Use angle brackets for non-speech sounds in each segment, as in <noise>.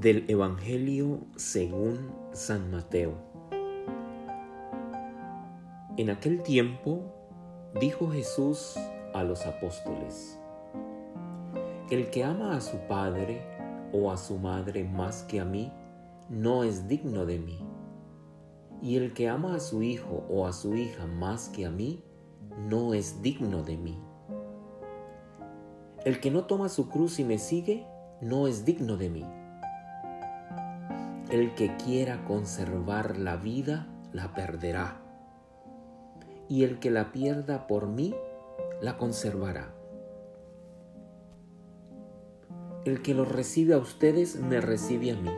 Del Evangelio según San Mateo. En aquel tiempo dijo Jesús a los apóstoles, El que ama a su padre o a su madre más que a mí, no es digno de mí. Y el que ama a su hijo o a su hija más que a mí, no es digno de mí. El que no toma su cruz y me sigue, no es digno de mí. El que quiera conservar la vida, la perderá. Y el que la pierda por mí, la conservará. El que los recibe a ustedes, me recibe a mí.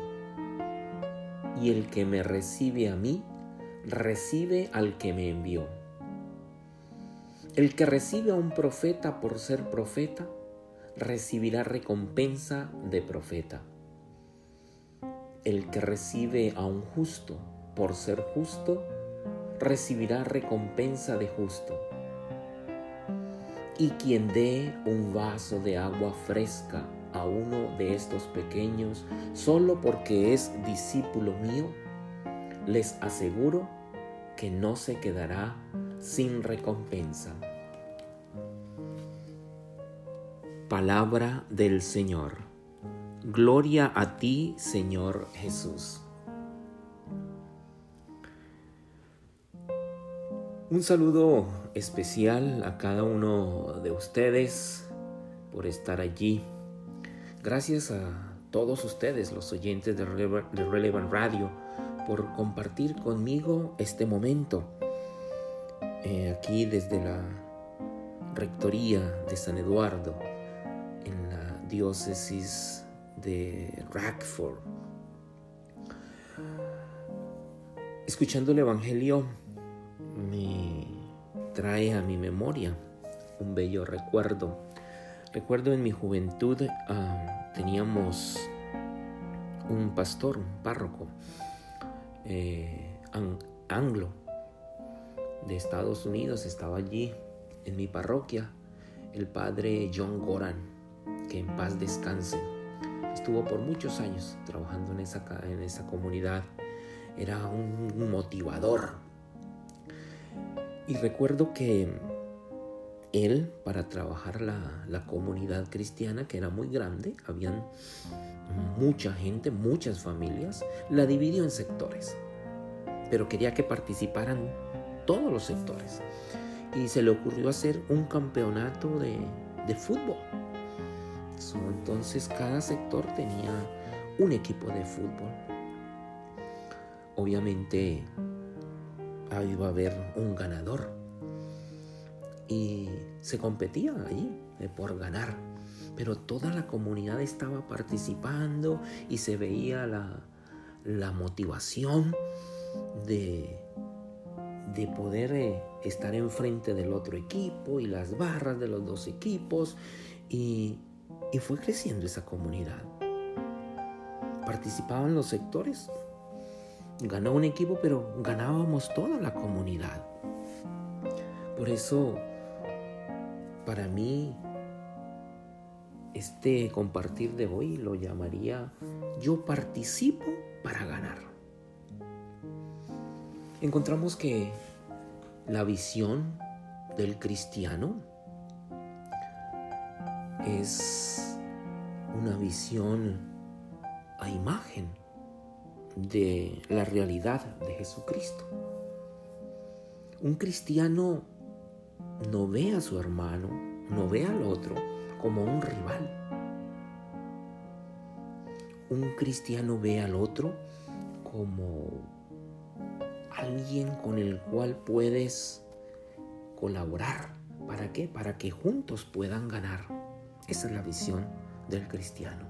Y el que me recibe a mí, recibe al que me envió. El que recibe a un profeta por ser profeta, recibirá recompensa de profeta. El que recibe a un justo por ser justo, recibirá recompensa de justo. Y quien dé un vaso de agua fresca a uno de estos pequeños solo porque es discípulo mío, les aseguro que no se quedará sin recompensa. Palabra del Señor. Gloria a ti, Señor Jesús. Un saludo especial a cada uno de ustedes por estar allí. Gracias a todos ustedes, los oyentes de Relevant Radio, por compartir conmigo este momento. Eh, aquí desde la Rectoría de San Eduardo diócesis de Rackford. Escuchando el Evangelio me trae a mi memoria un bello recuerdo. Recuerdo en mi juventud ah, teníamos un pastor, un párroco eh, anglo de Estados Unidos, estaba allí en mi parroquia, el padre John Goran que en paz descanse. Estuvo por muchos años trabajando en esa, en esa comunidad. Era un motivador. Y recuerdo que él, para trabajar la, la comunidad cristiana, que era muy grande, habían mucha gente, muchas familias, la dividió en sectores. Pero quería que participaran todos los sectores. Y se le ocurrió hacer un campeonato de, de fútbol entonces cada sector tenía un equipo de fútbol. Obviamente iba a haber un ganador y se competía allí por ganar. Pero toda la comunidad estaba participando y se veía la, motivación de, de poder eh, estar enfrente del otro equipo y las barras de los dos equipos y y fue creciendo esa comunidad. Participaban los sectores. Ganó un equipo, pero ganábamos toda la comunidad. Por eso, para mí, este compartir de hoy lo llamaría yo participo para ganar. Encontramos que la visión del cristiano es una visión a imagen de la realidad de Jesucristo. Un cristiano no ve a su hermano, no ve al otro como un rival. Un cristiano ve al otro como alguien con el cual puedes colaborar. ¿Para qué? Para que juntos puedan ganar. Esa es la visión del cristiano.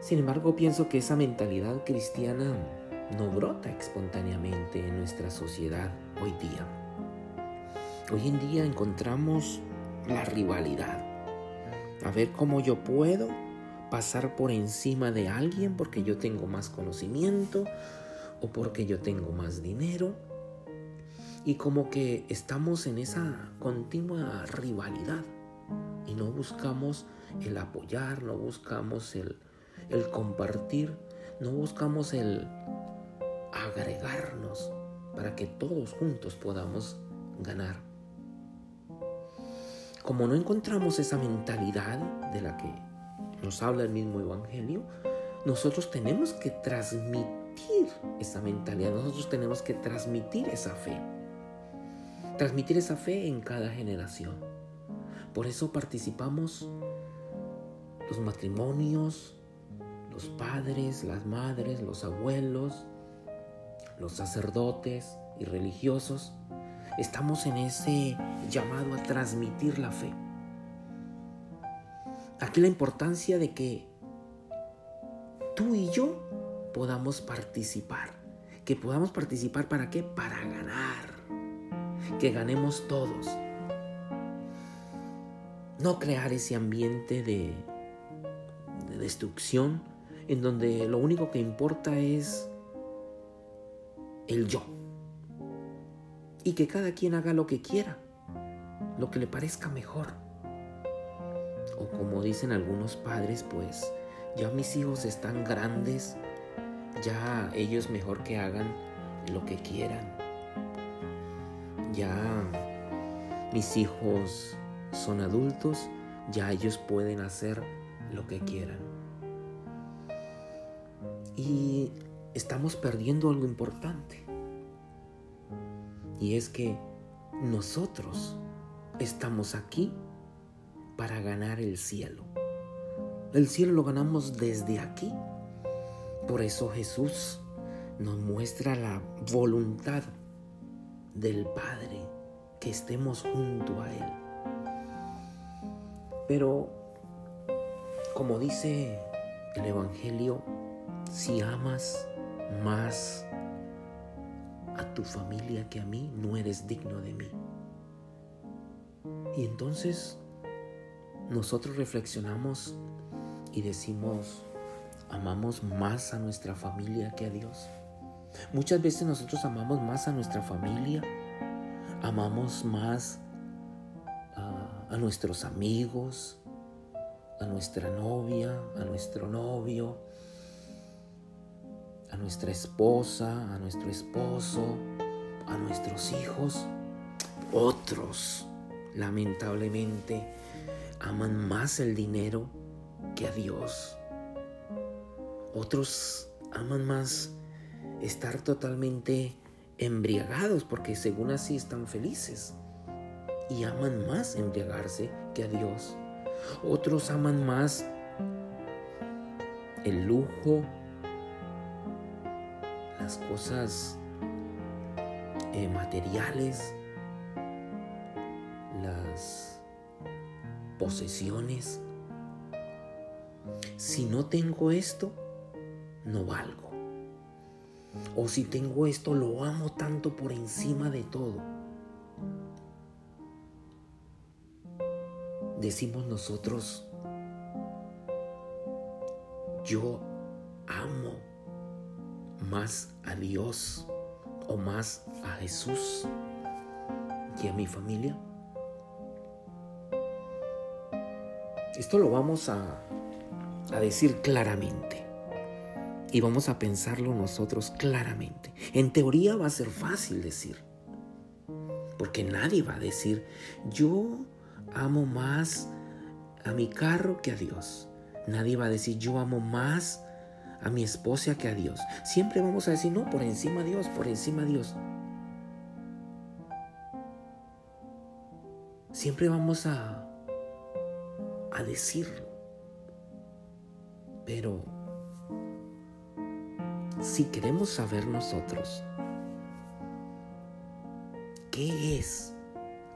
Sin embargo, pienso que esa mentalidad cristiana no brota espontáneamente en nuestra sociedad hoy día. Hoy en día encontramos la rivalidad. A ver cómo yo puedo pasar por encima de alguien porque yo tengo más conocimiento o porque yo tengo más dinero. Y como que estamos en esa continua rivalidad y no buscamos el apoyar, no buscamos el, el compartir, no buscamos el agregarnos para que todos juntos podamos ganar. Como no encontramos esa mentalidad de la que nos habla el mismo Evangelio, nosotros tenemos que transmitir esa mentalidad, nosotros tenemos que transmitir esa fe. Transmitir esa fe en cada generación. Por eso participamos los matrimonios, los padres, las madres, los abuelos, los sacerdotes y religiosos. Estamos en ese llamado a transmitir la fe. Aquí la importancia de que tú y yo podamos participar. Que podamos participar para qué? Para ganar. Que ganemos todos. No crear ese ambiente de, de destrucción en donde lo único que importa es el yo. Y que cada quien haga lo que quiera, lo que le parezca mejor. O como dicen algunos padres, pues ya mis hijos están grandes, ya ellos mejor que hagan lo que quieran. Ya mis hijos son adultos, ya ellos pueden hacer lo que quieran. Y estamos perdiendo algo importante. Y es que nosotros estamos aquí para ganar el cielo. El cielo lo ganamos desde aquí. Por eso Jesús nos muestra la voluntad del Padre, que estemos junto a Él. Pero, como dice el Evangelio, si amas más a tu familia que a mí, no eres digno de mí. Y entonces nosotros reflexionamos y decimos, amamos más a nuestra familia que a Dios. Muchas veces nosotros amamos más a nuestra familia, amamos más a, nuestros amigos, a nuestra novia, a nuestro novio, a nuestra esposa, a nuestro esposo, a nuestros hijos. Otros, lamentablemente, aman más el dinero que a Dios. Otros aman más estar totalmente embriagados porque según así están felices. Y aman más embriagarse que a Dios. Otros aman más el lujo, las cosas eh, materiales, las posesiones. Si no tengo esto, no valgo. O si tengo esto, lo amo tanto por encima de todo. Decimos nosotros, yo amo más a Dios o más a Jesús que a mi familia? Esto lo vamos a, a decir claramente y vamos a pensarlo nosotros claramente. En teoría va a ser fácil decir, porque nadie va a decir, yo amo más a mi carro que a Dios. Nadie va a decir, yo amo más a mi esposa que a Dios. Siempre vamos a decir, no, por encima de Dios, por encima Dios. Siempre vamos a, a decirlo. Pero si queremos saber nosotros qué es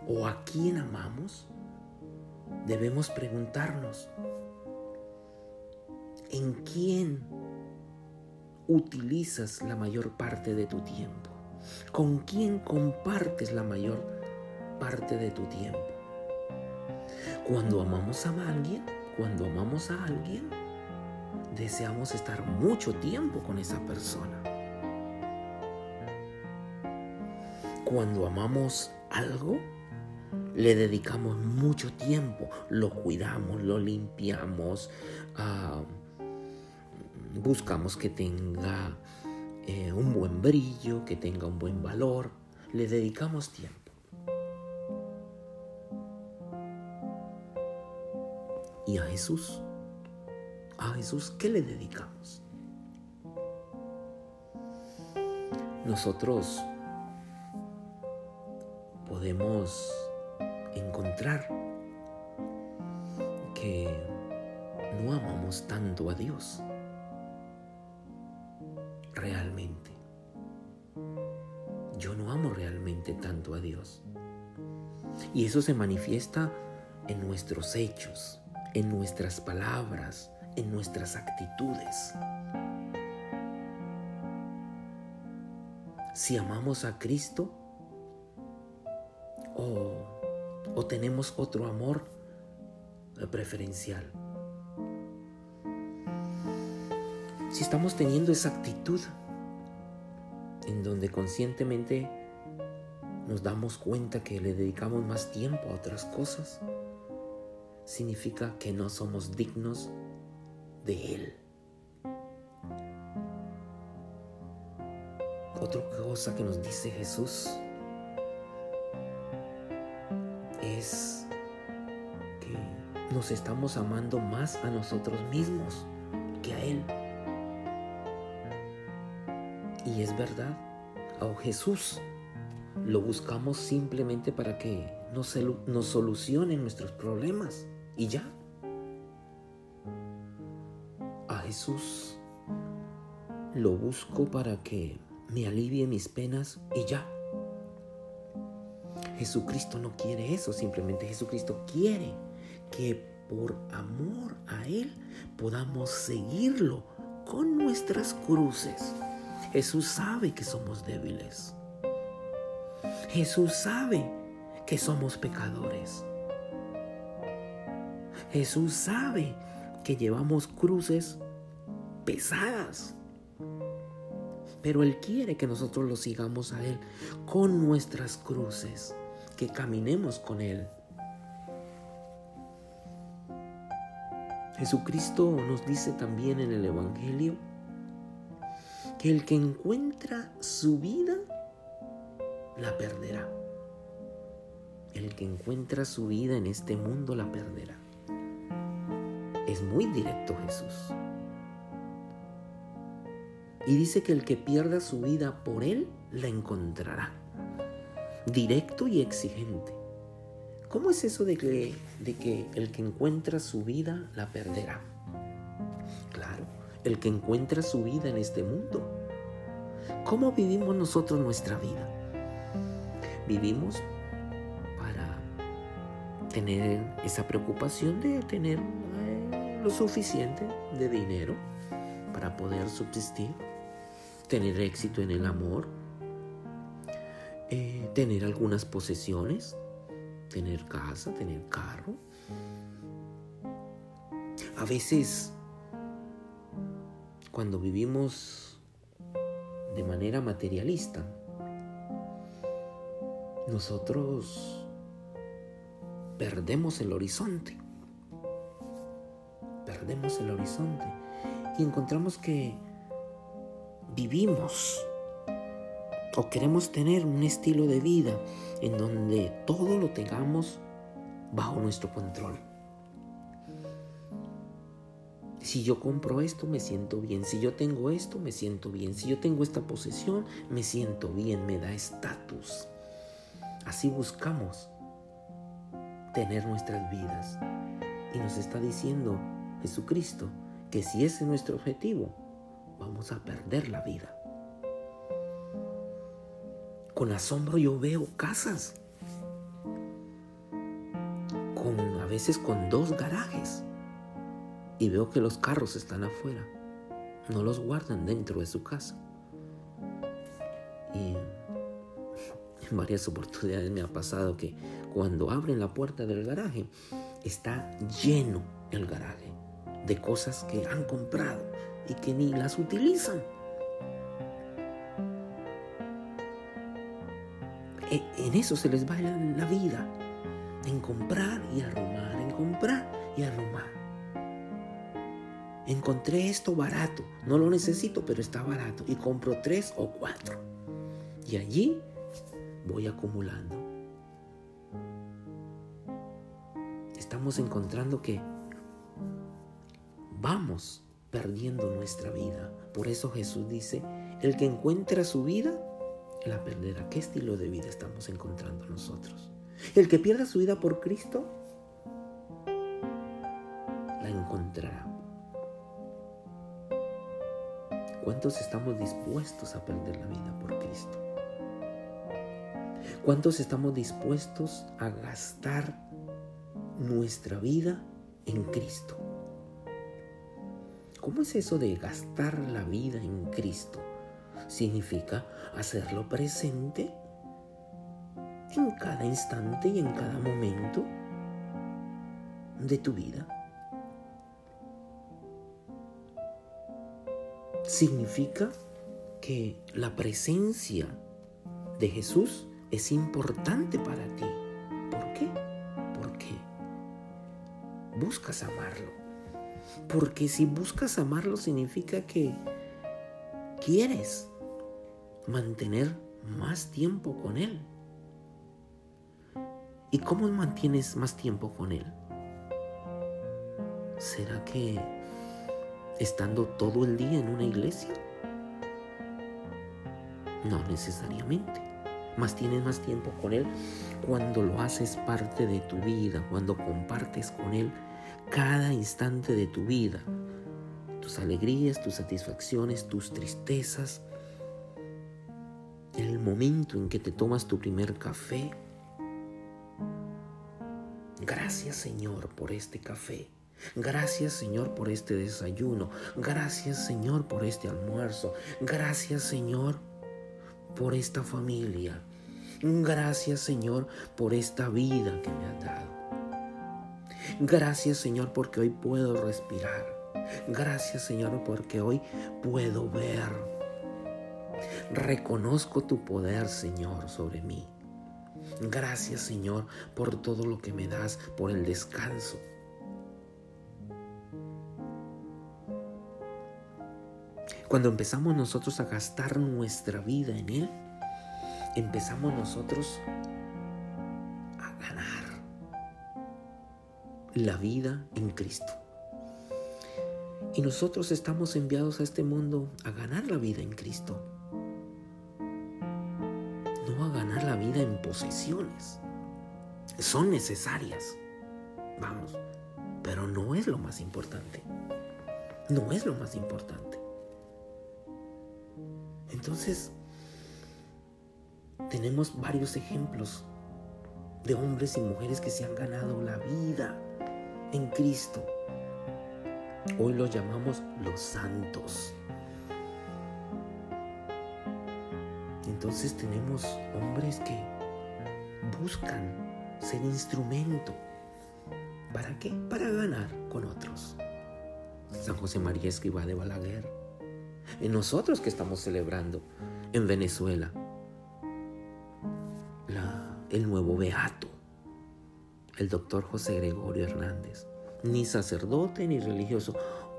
o a quién amamos, debemos preguntarnos, ¿en quién utilizas la mayor parte de tu tiempo? ¿Con quién compartes la mayor parte de tu tiempo? Cuando amamos a alguien, cuando amamos a alguien, deseamos estar mucho tiempo con esa persona. Cuando amamos algo, le dedicamos mucho tiempo, lo cuidamos, lo limpiamos, uh, buscamos que tenga eh, un buen brillo, que tenga un buen valor, le dedicamos tiempo. Y a Jesús, a Jesús, ¿qué le dedicamos? Nosotros podemos encontrar que no amamos tanto a Dios realmente. Yo no amo realmente tanto a Dios. Y eso se manifiesta en nuestros hechos, en nuestras palabras, en nuestras actitudes. Si amamos a Cristo tenemos otro amor preferencial. Si estamos teniendo esa actitud en donde conscientemente nos damos cuenta que le dedicamos más tiempo a otras cosas, significa que no somos dignos de Él. Otra cosa que nos dice Jesús que nos estamos amando más a nosotros mismos que a Él. Y es verdad, a Jesús lo buscamos simplemente para que nos, nos solucionen nuestros problemas y ya. A Jesús lo busco para que me alivie mis penas y ya. Jesucristo no quiere eso, simplemente Jesucristo quiere que por amor a Él podamos seguirlo con nuestras cruces. Jesús sabe que somos débiles. Jesús sabe que somos pecadores. Jesús sabe que llevamos cruces pesadas. Pero Él quiere que nosotros lo sigamos a Él con nuestras cruces, que caminemos con Él. Jesucristo nos dice también en el Evangelio que el que encuentra su vida, la perderá. El que encuentra su vida en este mundo, la perderá. Es muy directo Jesús. Y dice que el que pierda su vida por él, la encontrará. Directo y exigente. ¿Cómo es eso de que, de que el que encuentra su vida la perderá? Claro, el que encuentra su vida en este mundo. ¿Cómo vivimos nosotros nuestra vida? Vivimos para tener esa preocupación de tener eh, lo suficiente de dinero para poder subsistir, tener éxito en el amor, eh, tener algunas posesiones, tener casa, tener carro. A veces cuando vivimos de manera materialista, nosotros perdemos el horizonte. Perdemos el horizonte y encontramos que vivimos o queremos tener un estilo de vida en donde todo lo tengamos bajo nuestro control. Si yo compro esto, me siento bien. Si yo tengo esto, me siento bien. Si yo tengo esta posesión, me siento bien, me da estatus. Así buscamos tener nuestras vidas. Y nos está diciendo Jesucristo que si ese es nuestro objetivo, vamos a perder la vida. Con asombro yo veo casas, con a veces con dos garajes y veo que los carros están afuera. No los guardan dentro de su casa. Y <laughs> en varias oportunidades me ha pasado que cuando abren la puerta del garaje, está lleno el garaje de cosas que han comprado y que ni las utilizan. E, en eso se les va la vida, en comprar y arrumar, en comprar y arrumar. encontré esto barato, no lo necesito, pero está barato y compro tres o cuatro. Y allí voy acumulando. Estamos encontrando que vamos perdiendo nuestra vida. Por eso Jesús dice, el que encuentra su vida, la perderá. ¿Qué estilo de vida estamos encontrando nosotros? El que pierda su vida por Cristo, la encontrará. ¿Cuántos estamos dispuestos a perder la vida por Cristo? ¿Cuántos estamos dispuestos a gastar nuestra vida en Cristo? ¿Cómo es eso de gastar la vida en Cristo? Significa hacerlo presente en cada instante y en cada momento de tu vida. Significa que la presencia de Jesús es importante para ti. ¿Por qué? Porque buscas amarlo. Porque si buscas amarlo significa que quieres mantener más tiempo con Él. ¿Y cómo mantienes más tiempo con Él? ¿Será que estando todo el día en una iglesia? No necesariamente. Más tienes más tiempo con Él cuando lo haces parte de tu vida, cuando compartes con Él cada instante de tu vida. Tus alegrías, tus satisfacciones, tus tristezas. El momento en que te tomas tu primer café. Gracias Señor por este café. Gracias Señor por este desayuno. Gracias Señor por este almuerzo. Gracias Señor por esta familia. Gracias Señor por esta vida que me has dado. Gracias Señor porque hoy puedo respirar. Gracias Señor porque hoy puedo ver. Reconozco tu poder Señor sobre mí. Gracias Señor por todo lo que me das, por el descanso. Cuando empezamos nosotros a gastar nuestra vida en Él, empezamos nosotros la vida en Cristo. Y nosotros estamos enviados a este mundo a ganar la vida en Cristo. No a ganar la vida en posesiones. Son necesarias. Vamos. Pero no es lo más importante. No es lo más importante. Entonces, tenemos varios ejemplos de hombres y mujeres que se han ganado la vida en Cristo. Hoy los llamamos los santos. Entonces tenemos hombres que buscan ser instrumento. ¿Para qué? Para ganar con otros. San José María Escriba de Balaguer. En nosotros que estamos celebrando en Venezuela el nuevo beato el doctor José Gregorio Hernández, ni sacerdote ni religioso,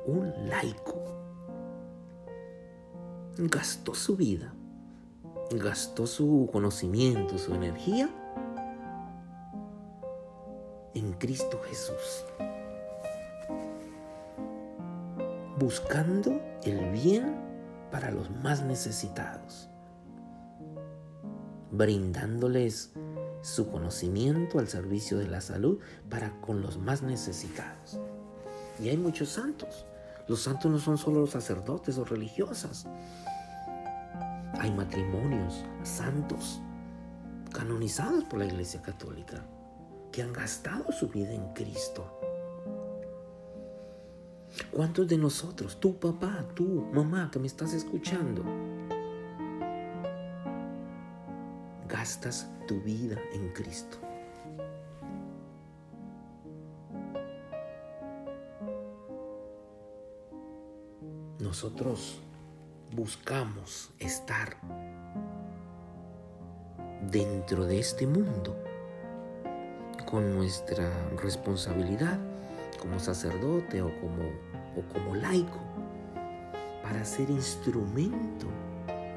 un laico. Gastó su vida, gastó su conocimiento, su energía en Cristo Jesús, buscando el bien para los más necesitados, brindándoles su conocimiento al servicio de la salud para con los más necesitados. Y hay muchos santos. Los santos no son solo los sacerdotes o religiosas. Hay matrimonios santos canonizados por la Iglesia Católica que han gastado su vida en Cristo. ¿Cuántos de nosotros, tu papá, tú, mamá, que me estás escuchando, gastas tu vida en Cristo. Nosotros buscamos estar dentro de este mundo con nuestra responsabilidad como sacerdote o como o como laico para ser instrumento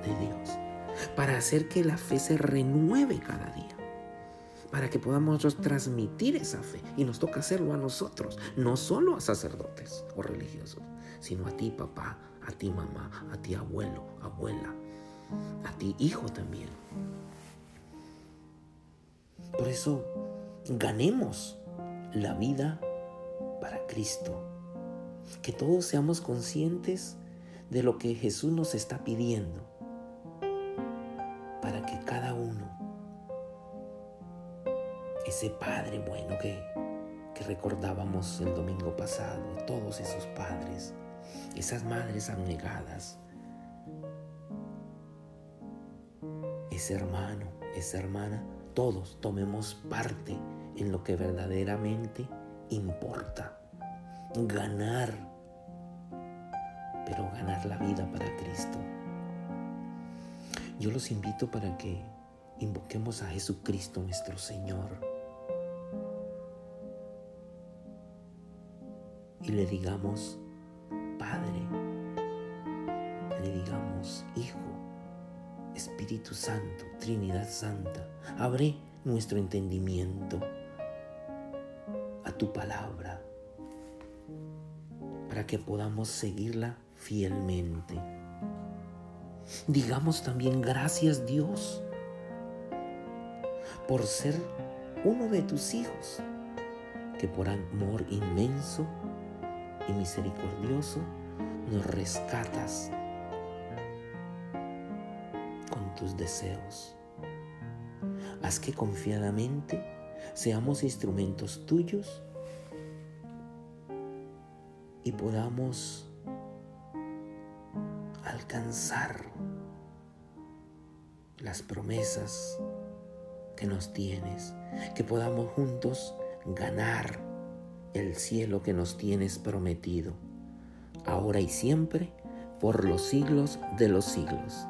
de Dios, para hacer que la fe se renueve cada día para que podamos transmitir esa fe. Y nos toca hacerlo a nosotros, no solo a sacerdotes o religiosos, sino a ti papá, a ti mamá, a ti abuelo, abuela, a ti hijo también. Por eso, ganemos la vida para Cristo. Que todos seamos conscientes de lo que Jesús nos está pidiendo ese Padre bueno que, que recordábamos el domingo pasado, todos esos padres, esas madres abnegadas, ese hermano, esa hermana, todos tomemos parte en lo que verdaderamente importa. Ganar, pero ganar la vida para Cristo. Yo los invito para que invoquemos a Jesucristo nuestro Señor y le digamos, Padre, le digamos, Hijo, Espíritu Santo, Trinidad Santa, abre nuestro entendimiento a tu palabra para que podamos seguirla fielmente. Digamos también gracias Dios por ser uno de tus hijos que por amor inmenso y misericordioso nos rescatas con tus deseos. Haz que confiadamente seamos instrumentos tuyos y podamos alcanzar las promesas que nos tienes, que podamos juntos ganar el cielo que nos tienes prometido, ahora y siempre, por los siglos de los siglos.